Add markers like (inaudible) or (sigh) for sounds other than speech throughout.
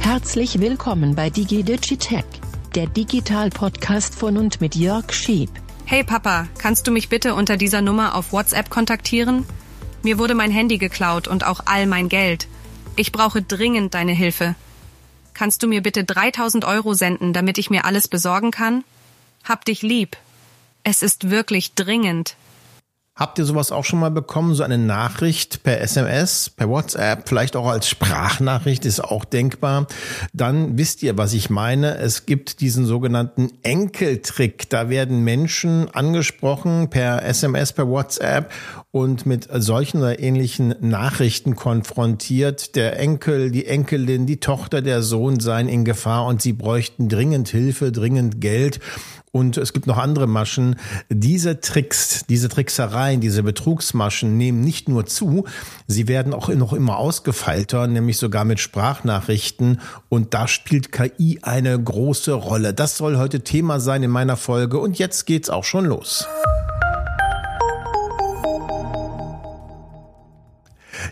Herzlich willkommen bei DigiDigitech, der Digital-Podcast von und mit Jörg Schieb. Hey Papa, kannst du mich bitte unter dieser Nummer auf WhatsApp kontaktieren? Mir wurde mein Handy geklaut und auch all mein Geld. Ich brauche dringend deine Hilfe. Kannst du mir bitte 3000 Euro senden, damit ich mir alles besorgen kann? Hab dich lieb. Es ist wirklich dringend. Habt ihr sowas auch schon mal bekommen? So eine Nachricht per SMS, per WhatsApp, vielleicht auch als Sprachnachricht, ist auch denkbar. Dann wisst ihr, was ich meine. Es gibt diesen sogenannten Enkeltrick. Da werden Menschen angesprochen per SMS, per WhatsApp und mit solchen oder ähnlichen Nachrichten konfrontiert. Der Enkel, die Enkelin, die Tochter, der Sohn seien in Gefahr und sie bräuchten dringend Hilfe, dringend Geld. Und es gibt noch andere Maschen. Diese Tricks, diese Tricksereien, diese Betrugsmaschen nehmen nicht nur zu, sie werden auch noch immer ausgefeilter, nämlich sogar mit Sprachnachrichten. Und da spielt KI eine große Rolle. Das soll heute Thema sein in meiner Folge. Und jetzt geht's auch schon los.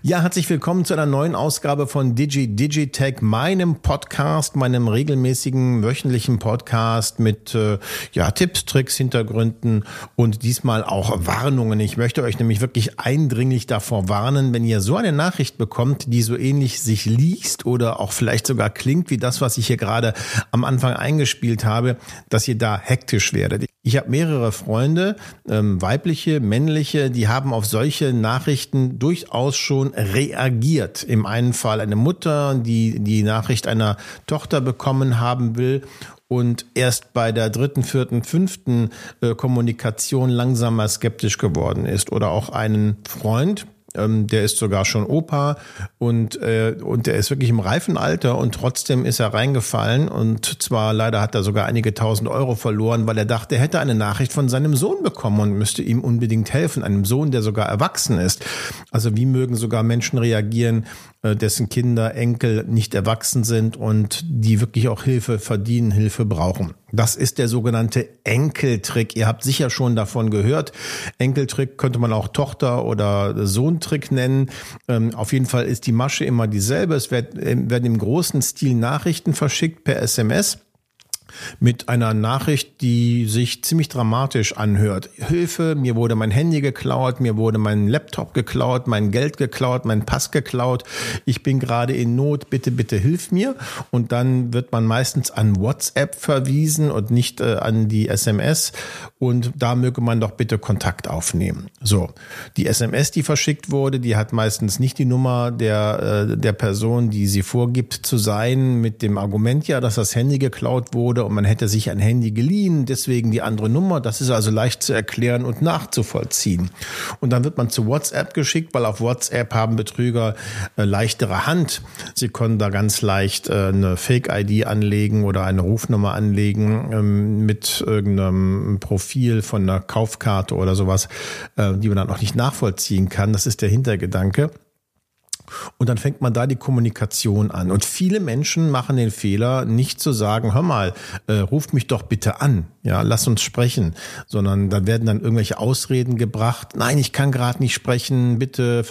Ja, herzlich willkommen zu einer neuen Ausgabe von Digi Digitech, meinem Podcast, meinem regelmäßigen wöchentlichen Podcast mit äh, ja, Tipps, Tricks, Hintergründen und diesmal auch Warnungen. Ich möchte euch nämlich wirklich eindringlich davor warnen, wenn ihr so eine Nachricht bekommt, die so ähnlich sich liest oder auch vielleicht sogar klingt wie das, was ich hier gerade am Anfang eingespielt habe, dass ihr da hektisch werdet. Ich habe mehrere Freunde, ähm, weibliche, männliche, die haben auf solche Nachrichten durchaus schon reagiert. Im einen Fall eine Mutter, die die Nachricht einer Tochter bekommen haben will und erst bei der dritten, vierten, fünften äh, Kommunikation langsam mal skeptisch geworden ist. Oder auch einen Freund, ähm, der ist sogar schon Opa und, äh, und der ist wirklich im reifen Alter und trotzdem ist er reingefallen und zwar leider hat er sogar einige tausend Euro verloren, weil er dachte, er hätte eine Nachricht von seinem Sohn bekommen und müsste ihm unbedingt helfen, einem Sohn, der sogar erwachsen ist. Also wie mögen sogar Menschen reagieren, dessen Kinder, Enkel nicht erwachsen sind und die wirklich auch Hilfe verdienen, Hilfe brauchen. Das ist der sogenannte Enkeltrick. Ihr habt sicher schon davon gehört. Enkeltrick könnte man auch Tochter- oder Sohntrick nennen. Ähm, auf jeden Fall ist die Masche immer dieselbe. Es äh, werden im großen Stil Nachrichten verschickt per SMS mit einer Nachricht, die sich ziemlich dramatisch anhört. Hilfe, mir wurde mein Handy geklaut, mir wurde mein Laptop geklaut, mein Geld geklaut, mein Pass geklaut. Ich bin gerade in Not, bitte, bitte hilf mir. Und dann wird man meistens an WhatsApp verwiesen und nicht äh, an die SMS. Und da möge man doch bitte Kontakt aufnehmen. So, die SMS, die verschickt wurde, die hat meistens nicht die Nummer der, äh, der Person, die sie vorgibt zu sein, mit dem Argument ja, dass das Handy geklaut wurde und man hätte sich ein Handy geliehen, deswegen die andere Nummer. Das ist also leicht zu erklären und nachzuvollziehen. Und dann wird man zu WhatsApp geschickt, weil auf WhatsApp haben Betrüger äh, leichtere Hand. Sie können da ganz leicht äh, eine Fake-ID anlegen oder eine Rufnummer anlegen ähm, mit irgendeinem Profil von einer Kaufkarte oder sowas, äh, die man dann auch nicht nachvollziehen kann. Das ist der Hintergedanke. Und dann fängt man da die Kommunikation an. Und viele Menschen machen den Fehler, nicht zu sagen, hör mal, äh, ruft mich doch bitte an, ja, lass uns sprechen, sondern da werden dann irgendwelche Ausreden gebracht. Nein, ich kann gerade nicht sprechen, bitte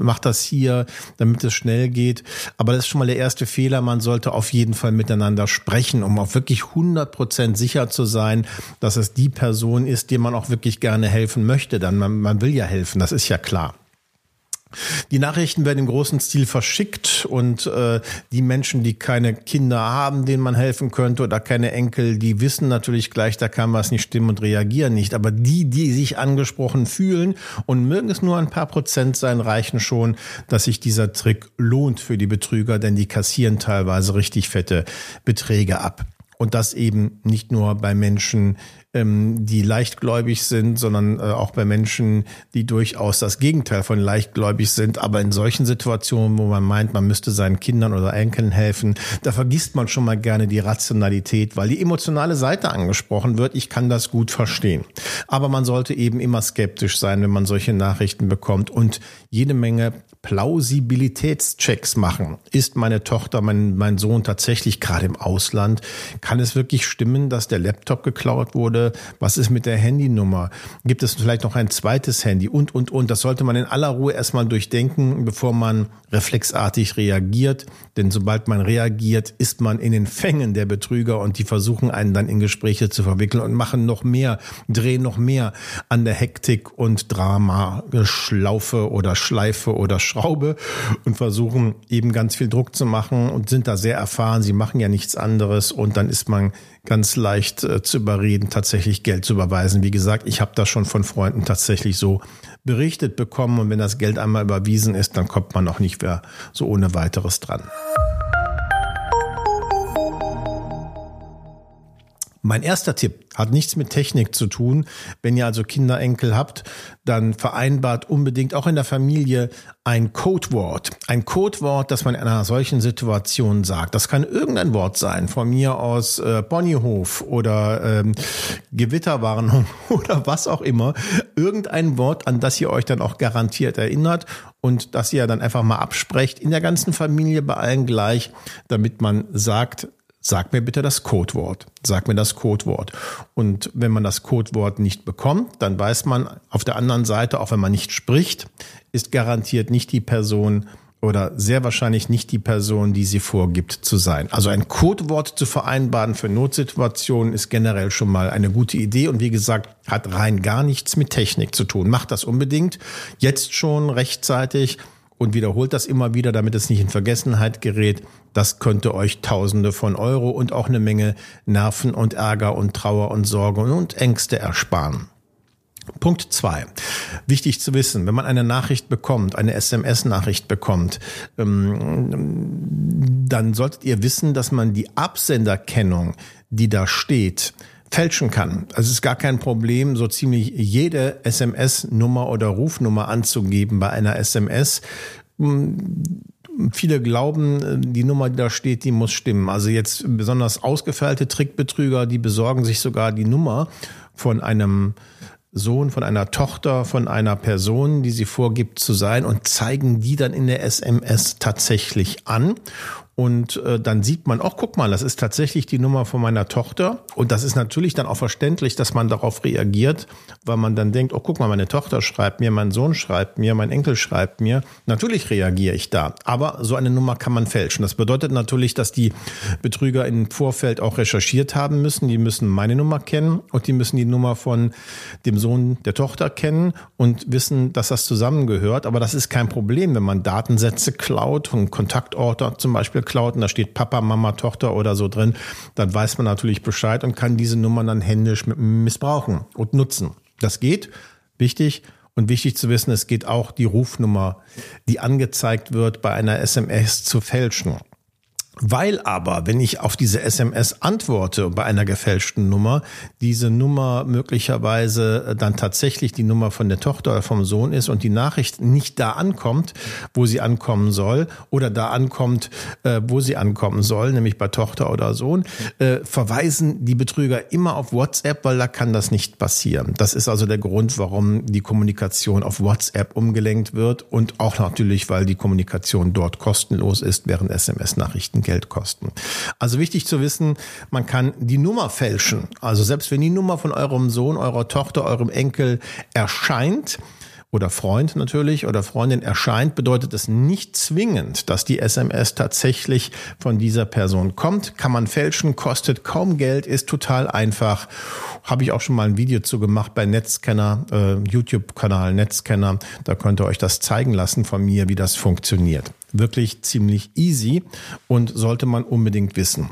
mach das hier, damit es schnell geht. Aber das ist schon mal der erste Fehler. Man sollte auf jeden Fall miteinander sprechen, um auch wirklich 100 Prozent sicher zu sein, dass es die Person ist, der man auch wirklich gerne helfen möchte. Dann man, man will ja helfen, das ist ja klar. Die Nachrichten werden im großen Stil verschickt und äh, die Menschen, die keine Kinder haben, denen man helfen könnte oder keine Enkel, die wissen natürlich gleich, da kann was nicht stimmen und reagieren nicht. Aber die, die sich angesprochen fühlen und mögen es nur ein paar Prozent sein, reichen schon, dass sich dieser Trick lohnt für die Betrüger, denn die kassieren teilweise richtig fette Beträge ab. Und das eben nicht nur bei Menschen, ähm, die leichtgläubig sind, sondern äh, auch bei Menschen, die durchaus das Gegenteil von leichtgläubig sind. Aber in solchen Situationen, wo man meint, man müsste seinen Kindern oder Enkeln helfen, da vergisst man schon mal gerne die Rationalität, weil die emotionale Seite angesprochen wird. Ich kann das gut verstehen. Aber man sollte eben immer skeptisch sein, wenn man solche Nachrichten bekommt und jede Menge Plausibilitätschecks machen. Ist meine Tochter, mein, mein Sohn tatsächlich gerade im Ausland? Kann es wirklich stimmen, dass der Laptop geklaut wurde? Was ist mit der Handynummer? Gibt es vielleicht noch ein zweites Handy? Und, und, und. Das sollte man in aller Ruhe erstmal durchdenken, bevor man reflexartig reagiert. Denn sobald man reagiert, ist man in den Fängen der Betrüger und die versuchen einen dann in Gespräche zu verwickeln und machen noch mehr, drehen noch mehr an der Hektik und Drama, Schlaufe oder Schleife oder Schraube und versuchen eben ganz viel Druck zu machen und sind da sehr erfahren. Sie machen ja nichts anderes und dann ist man ganz leicht äh, zu überreden, tatsächlich Geld zu überweisen. Wie gesagt, ich habe das schon von Freunden tatsächlich so berichtet bekommen und wenn das Geld einmal überwiesen ist, dann kommt man auch nicht mehr so ohne weiteres dran. Mein erster Tipp hat nichts mit Technik zu tun. Wenn ihr also Kinder, Enkel habt, dann vereinbart unbedingt auch in der Familie ein Codewort. Ein Codewort, das man in einer solchen Situation sagt. Das kann irgendein Wort sein, von mir aus äh, Ponyhof oder ähm, Gewitterwarnung (laughs) oder was auch immer. Irgendein Wort, an das ihr euch dann auch garantiert erinnert und das ihr dann einfach mal absprecht in der ganzen Familie bei allen gleich, damit man sagt, sag mir bitte das Codewort. Sag mir das Codewort. Und wenn man das Codewort nicht bekommt, dann weiß man auf der anderen Seite, auch wenn man nicht spricht, ist garantiert nicht die Person oder sehr wahrscheinlich nicht die Person, die sie vorgibt zu sein. Also ein Codewort zu vereinbaren für Notsituationen ist generell schon mal eine gute Idee und wie gesagt, hat rein gar nichts mit Technik zu tun. Macht das unbedingt jetzt schon rechtzeitig und wiederholt das immer wieder, damit es nicht in Vergessenheit gerät. Das könnte euch Tausende von Euro und auch eine Menge Nerven und Ärger und Trauer und Sorge und Ängste ersparen. Punkt zwei. Wichtig zu wissen, wenn man eine Nachricht bekommt, eine SMS-Nachricht bekommt, ähm, dann solltet ihr wissen, dass man die Absenderkennung, die da steht, fälschen kann. Also es ist gar kein Problem, so ziemlich jede SMS-Nummer oder Rufnummer anzugeben bei einer SMS. Hm, viele glauben, die Nummer, die da steht, die muss stimmen. Also jetzt besonders ausgefeilte Trickbetrüger, die besorgen sich sogar die Nummer von einem Sohn, von einer Tochter, von einer Person, die sie vorgibt zu sein und zeigen die dann in der SMS tatsächlich an. Und äh, dann sieht man, ach guck mal, das ist tatsächlich die Nummer von meiner Tochter. Und das ist natürlich dann auch verständlich, dass man darauf reagiert, weil man dann denkt, oh guck mal, meine Tochter schreibt mir, mein Sohn schreibt mir, mein Enkel schreibt mir. Natürlich reagiere ich da. Aber so eine Nummer kann man fälschen. Das bedeutet natürlich, dass die Betrüger im Vorfeld auch recherchiert haben müssen. Die müssen meine Nummer kennen und die müssen die Nummer von dem Sohn der Tochter kennen und wissen, dass das zusammengehört. Aber das ist kein Problem, wenn man Datensätze klaut und Kontaktorte zum Beispiel geklaut und da steht Papa, Mama, Tochter oder so drin, dann weiß man natürlich Bescheid und kann diese Nummern dann händisch missbrauchen und nutzen. Das geht. Wichtig. Und wichtig zu wissen, es geht auch die Rufnummer, die angezeigt wird, bei einer SMS zu fälschen. Weil aber, wenn ich auf diese SMS antworte bei einer gefälschten Nummer, diese Nummer möglicherweise äh, dann tatsächlich die Nummer von der Tochter oder vom Sohn ist und die Nachricht nicht da ankommt, wo sie ankommen soll, oder da ankommt, äh, wo sie ankommen soll, nämlich bei Tochter oder Sohn, äh, verweisen die Betrüger immer auf WhatsApp, weil da kann das nicht passieren. Das ist also der Grund, warum die Kommunikation auf WhatsApp umgelenkt wird und auch natürlich, weil die Kommunikation dort kostenlos ist, während SMS-Nachrichten Geld kosten. Also wichtig zu wissen, man kann die Nummer fälschen. Also selbst wenn die Nummer von eurem Sohn, eurer Tochter, eurem Enkel erscheint, oder Freund natürlich oder Freundin erscheint, bedeutet es nicht zwingend, dass die SMS tatsächlich von dieser Person kommt. Kann man fälschen, kostet kaum Geld, ist total einfach. Habe ich auch schon mal ein Video zu gemacht bei Netzscanner, äh, YouTube-Kanal Netzscanner. Da könnt ihr euch das zeigen lassen von mir, wie das funktioniert. Wirklich ziemlich easy und sollte man unbedingt wissen.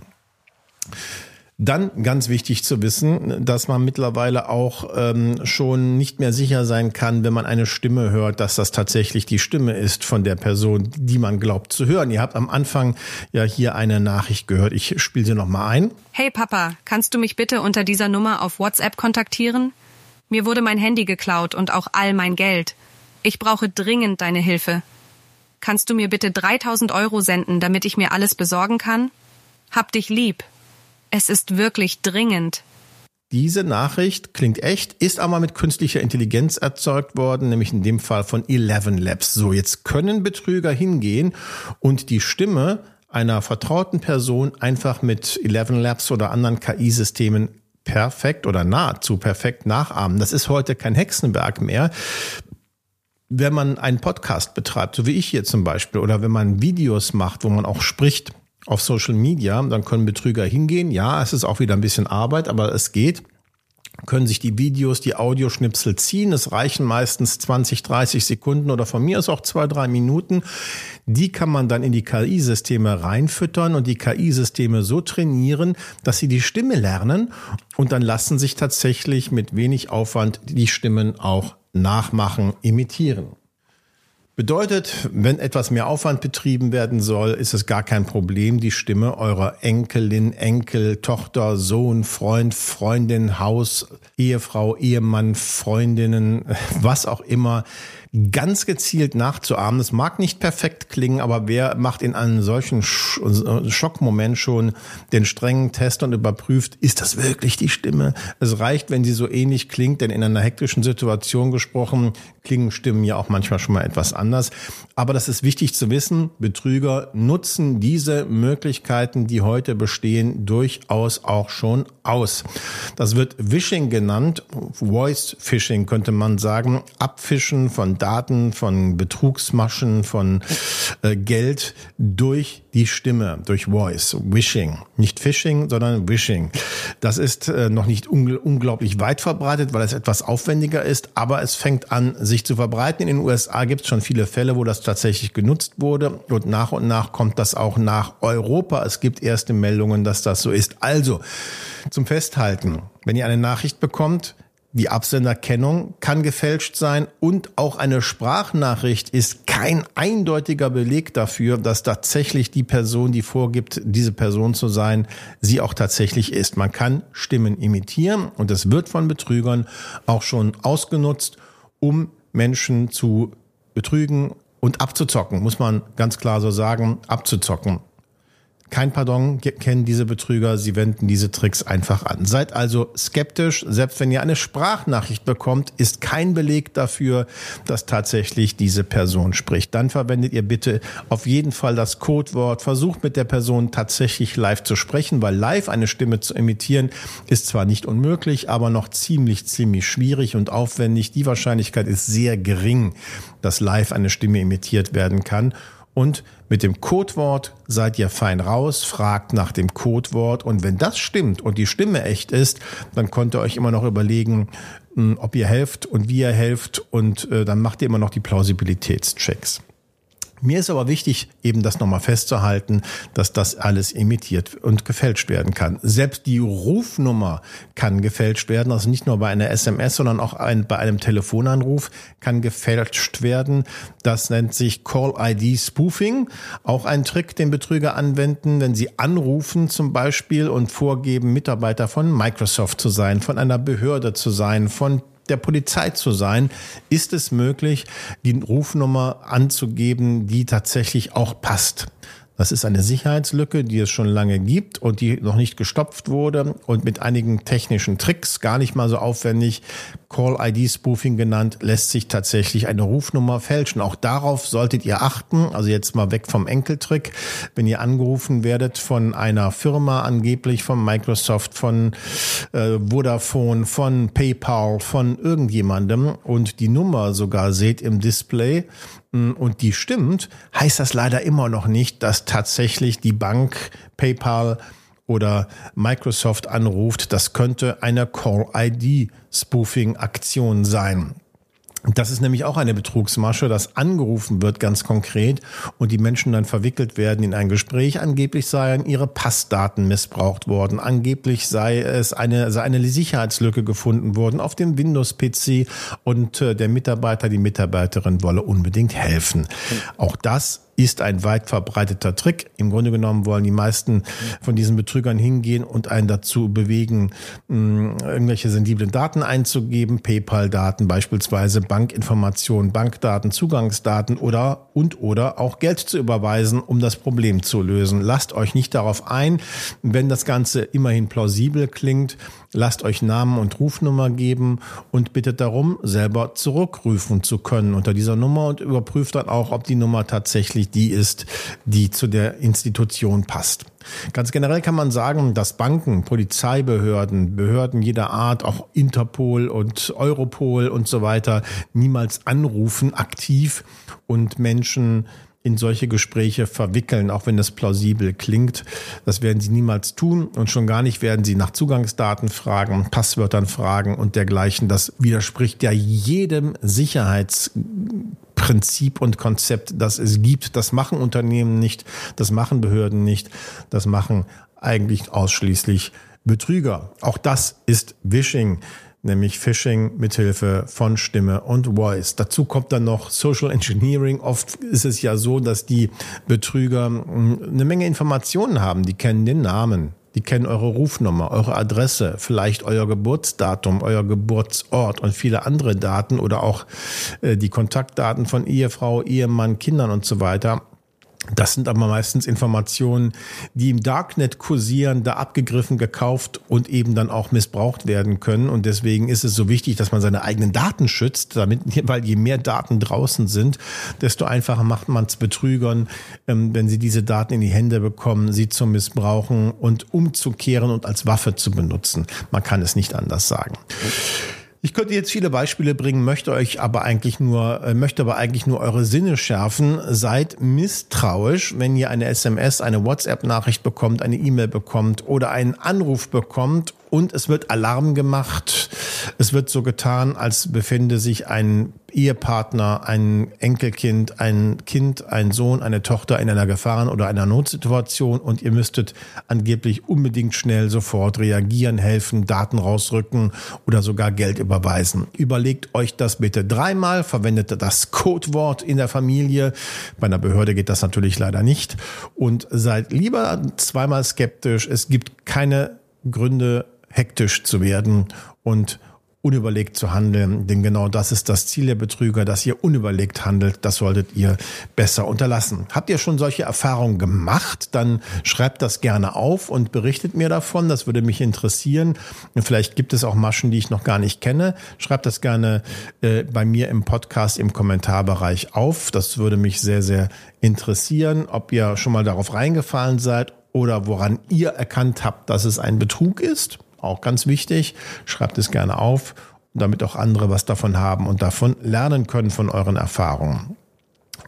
Dann ganz wichtig zu wissen, dass man mittlerweile auch ähm, schon nicht mehr sicher sein kann, wenn man eine Stimme hört, dass das tatsächlich die Stimme ist von der Person, die man glaubt zu hören. Ihr habt am Anfang ja hier eine Nachricht gehört. Ich spiele sie nochmal ein. Hey Papa, kannst du mich bitte unter dieser Nummer auf WhatsApp kontaktieren? Mir wurde mein Handy geklaut und auch all mein Geld. Ich brauche dringend deine Hilfe. Kannst du mir bitte 3000 Euro senden, damit ich mir alles besorgen kann? Hab dich lieb. Es ist wirklich dringend. Diese Nachricht klingt echt, ist aber mit künstlicher Intelligenz erzeugt worden, nämlich in dem Fall von Eleven Labs. So, jetzt können Betrüger hingehen und die Stimme einer vertrauten Person einfach mit Eleven Labs oder anderen KI-Systemen perfekt oder nahezu perfekt nachahmen. Das ist heute kein Hexenwerk mehr. Wenn man einen Podcast betreibt, so wie ich hier zum Beispiel, oder wenn man Videos macht, wo man auch spricht, auf Social Media, dann können Betrüger hingehen. Ja, es ist auch wieder ein bisschen Arbeit, aber es geht können sich die Videos, die Audioschnipsel ziehen. Es reichen meistens 20, 30 Sekunden oder von mir ist auch zwei, drei Minuten. Die kann man dann in die KI-Systeme reinfüttern und die KI-Systeme so trainieren, dass sie die Stimme lernen und dann lassen sich tatsächlich mit wenig Aufwand die Stimmen auch nachmachen, imitieren. Bedeutet, wenn etwas mehr Aufwand betrieben werden soll, ist es gar kein Problem, die Stimme eurer Enkelin, Enkel, Tochter, Sohn, Freund, Freundin, Haus, Ehefrau, Ehemann, Freundinnen, (laughs) was auch immer ganz gezielt nachzuahmen. Es mag nicht perfekt klingen, aber wer macht in einem solchen Schockmoment schon den strengen Test und überprüft, ist das wirklich die Stimme? Es reicht, wenn sie so ähnlich klingt, denn in einer hektischen Situation gesprochen klingen Stimmen ja auch manchmal schon mal etwas anders. Aber das ist wichtig zu wissen. Betrüger nutzen diese Möglichkeiten, die heute bestehen, durchaus auch schon aus. Das wird Wishing genannt, Voice Phishing könnte man sagen, Abfischen von Daten, von Betrugsmaschen, von äh, Geld durch die Stimme, durch Voice, Wishing. Nicht Phishing, sondern Wishing. Das ist äh, noch nicht ungl unglaublich weit verbreitet, weil es etwas aufwendiger ist, aber es fängt an, sich zu verbreiten. In den USA gibt es schon viele Fälle, wo das tatsächlich genutzt wurde und nach und nach kommt das auch nach Europa. Es gibt erste Meldungen, dass das so ist. Also, zum Festhalten, wenn ihr eine Nachricht bekommt, die Absenderkennung kann gefälscht sein und auch eine Sprachnachricht ist kein eindeutiger Beleg dafür, dass tatsächlich die Person, die vorgibt, diese Person zu sein, sie auch tatsächlich ist. Man kann Stimmen imitieren und es wird von Betrügern auch schon ausgenutzt, um Menschen zu betrügen und abzuzocken, muss man ganz klar so sagen, abzuzocken. Kein Pardon kennen diese Betrüger, sie wenden diese Tricks einfach an. Seid also skeptisch, selbst wenn ihr eine Sprachnachricht bekommt, ist kein Beleg dafür, dass tatsächlich diese Person spricht. Dann verwendet ihr bitte auf jeden Fall das Codewort, versucht mit der Person tatsächlich live zu sprechen, weil live eine Stimme zu imitieren ist zwar nicht unmöglich, aber noch ziemlich, ziemlich schwierig und aufwendig. Die Wahrscheinlichkeit ist sehr gering, dass live eine Stimme imitiert werden kann. Und mit dem Codewort seid ihr fein raus, fragt nach dem Codewort und wenn das stimmt und die Stimme echt ist, dann könnt ihr euch immer noch überlegen, hm, ob ihr helft und wie ihr helft und äh, dann macht ihr immer noch die Plausibilitätschecks. Mir ist aber wichtig, eben das nochmal festzuhalten, dass das alles imitiert und gefälscht werden kann. Selbst die Rufnummer kann gefälscht werden, also nicht nur bei einer SMS, sondern auch ein, bei einem Telefonanruf kann gefälscht werden. Das nennt sich Call ID Spoofing. Auch ein Trick, den Betrüger anwenden, wenn sie anrufen zum Beispiel und vorgeben, Mitarbeiter von Microsoft zu sein, von einer Behörde zu sein, von der Polizei zu sein, ist es möglich, die Rufnummer anzugeben, die tatsächlich auch passt. Das ist eine Sicherheitslücke, die es schon lange gibt und die noch nicht gestopft wurde und mit einigen technischen Tricks, gar nicht mal so aufwendig, Call-ID-Spoofing genannt, lässt sich tatsächlich eine Rufnummer fälschen. Auch darauf solltet ihr achten. Also jetzt mal weg vom Enkeltrick. Wenn ihr angerufen werdet von einer Firma, angeblich von Microsoft, von äh, Vodafone, von PayPal, von irgendjemandem und die Nummer sogar seht im Display, und die stimmt, heißt das leider immer noch nicht, dass tatsächlich die Bank PayPal oder Microsoft anruft. Das könnte eine Call-ID-Spoofing-Aktion sein. Das ist nämlich auch eine Betrugsmasche, dass angerufen wird ganz konkret und die Menschen dann verwickelt werden in ein Gespräch. Angeblich seien ihre Passdaten missbraucht worden. Angeblich sei es eine, sei eine Sicherheitslücke gefunden worden auf dem Windows-PC und äh, der Mitarbeiter, die Mitarbeiterin wolle unbedingt helfen. Auch das ist ein weit verbreiteter Trick. Im Grunde genommen wollen die meisten von diesen Betrügern hingehen und einen dazu bewegen, irgendwelche sensiblen Daten einzugeben, PayPal-Daten beispielsweise, Bankinformationen, Bankdaten, Zugangsdaten oder und oder auch Geld zu überweisen, um das Problem zu lösen. Lasst euch nicht darauf ein, wenn das Ganze immerhin plausibel klingt, lasst euch Namen und Rufnummer geben und bittet darum, selber zurückrufen zu können unter dieser Nummer und überprüft dann auch, ob die Nummer tatsächlich die ist, die zu der Institution passt. Ganz generell kann man sagen, dass Banken, Polizeibehörden, Behörden jeder Art, auch Interpol und Europol und so weiter niemals anrufen aktiv und Menschen in solche Gespräche verwickeln, auch wenn das plausibel klingt. Das werden sie niemals tun und schon gar nicht werden sie nach Zugangsdaten fragen, Passwörtern fragen und dergleichen. Das widerspricht ja jedem Sicherheitsprinzip und Konzept, das es gibt. Das machen Unternehmen nicht, das machen Behörden nicht, das machen eigentlich ausschließlich Betrüger. Auch das ist Wishing nämlich Phishing mithilfe von Stimme und Voice. Dazu kommt dann noch Social Engineering. Oft ist es ja so, dass die Betrüger hm, eine Menge Informationen haben. Die kennen den Namen, die kennen eure Rufnummer, eure Adresse, vielleicht euer Geburtsdatum, euer Geburtsort und viele andere Daten oder auch äh, die Kontaktdaten von Ehefrau, Ehemann, Kindern und so weiter. Das sind aber meistens Informationen, die im Darknet kursieren, da abgegriffen, gekauft und eben dann auch missbraucht werden können. Und deswegen ist es so wichtig, dass man seine eigenen Daten schützt, damit, (laughs) weil je mehr Daten draußen sind, desto einfacher macht man es Betrügern, ähm, wenn sie diese Daten in die Hände bekommen, sie zu missbrauchen und umzukehren und als Waffe zu benutzen. Man kann es nicht anders sagen. Ich könnte jetzt viele Beispiele bringen, möchte euch aber eigentlich nur, äh, möchte aber eigentlich nur eure Sinne schärfen. Seid misstrauisch, wenn ihr eine SMS, eine WhatsApp-Nachricht bekommt, eine E-Mail bekommt oder einen Anruf bekommt und es wird Alarm gemacht. Es wird so getan, als befände sich ein Ehepartner, ein Enkelkind, ein Kind, ein Sohn, eine Tochter in einer Gefahren- oder einer Notsituation und ihr müsstet angeblich unbedingt schnell sofort reagieren, helfen, Daten rausrücken oder sogar Geld überweisen. Überlegt euch das bitte dreimal, verwendet das Codewort in der Familie. Bei einer Behörde geht das natürlich leider nicht und seid lieber zweimal skeptisch. Es gibt keine Gründe, hektisch zu werden und unüberlegt zu handeln. Denn genau das ist das Ziel der Betrüger, dass ihr unüberlegt handelt. Das solltet ihr besser unterlassen. Habt ihr schon solche Erfahrungen gemacht? Dann schreibt das gerne auf und berichtet mir davon. Das würde mich interessieren. Vielleicht gibt es auch Maschen, die ich noch gar nicht kenne. Schreibt das gerne äh, bei mir im Podcast im Kommentarbereich auf. Das würde mich sehr, sehr interessieren, ob ihr schon mal darauf reingefallen seid oder woran ihr erkannt habt, dass es ein Betrug ist. Auch ganz wichtig. Schreibt es gerne auf, damit auch andere was davon haben und davon lernen können von euren Erfahrungen.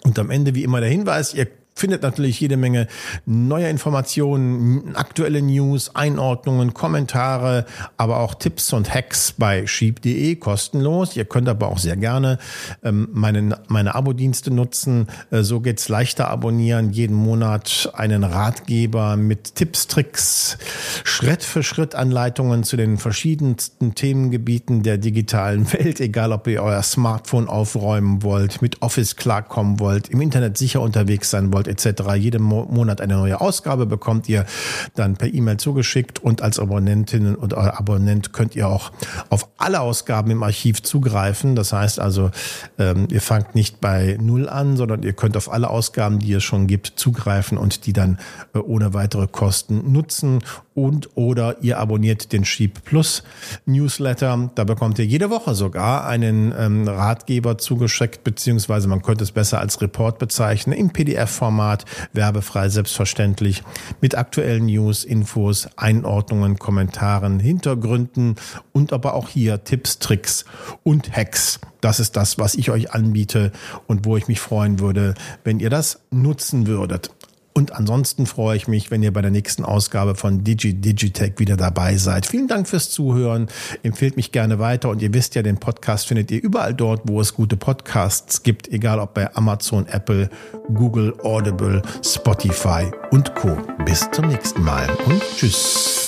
Und am Ende wie immer der Hinweis, ihr findet natürlich jede Menge neuer Informationen, aktuelle News, Einordnungen, Kommentare, aber auch Tipps und Hacks bei sheep.de kostenlos. Ihr könnt aber auch sehr gerne ähm, meine, meine Abo-Dienste nutzen. Äh, so geht's leichter abonnieren. Jeden Monat einen Ratgeber mit Tipps, Tricks, Schritt für Schritt Anleitungen zu den verschiedensten Themengebieten der digitalen Welt, egal ob ihr euer Smartphone aufräumen wollt, mit Office klarkommen wollt, im Internet sicher unterwegs sein wollt, etc. Jeden Monat eine neue Ausgabe bekommt ihr dann per E-Mail zugeschickt und als Abonnentin und Abonnent könnt ihr auch auf alle Ausgaben im Archiv zugreifen. Das heißt also, ähm, ihr fangt nicht bei Null an, sondern ihr könnt auf alle Ausgaben, die es schon gibt, zugreifen und die dann äh, ohne weitere Kosten nutzen und oder ihr abonniert den Sheep Plus Newsletter. Da bekommt ihr jede Woche sogar einen ähm, Ratgeber zugeschickt, beziehungsweise man könnte es besser als Report bezeichnen, im PDF-Format, werbefrei selbstverständlich, mit aktuellen News, Infos, Einordnungen, Kommentaren, Hintergründen und aber auch hier Tipps, Tricks und Hacks. Das ist das, was ich euch anbiete und wo ich mich freuen würde, wenn ihr das nutzen würdet. Und ansonsten freue ich mich, wenn ihr bei der nächsten Ausgabe von Digi Digitech wieder dabei seid. Vielen Dank fürs Zuhören. Empfehlt mich gerne weiter. Und ihr wisst ja, den Podcast findet ihr überall dort, wo es gute Podcasts gibt, egal ob bei Amazon, Apple, Google, Audible, Spotify und Co. Bis zum nächsten Mal und tschüss.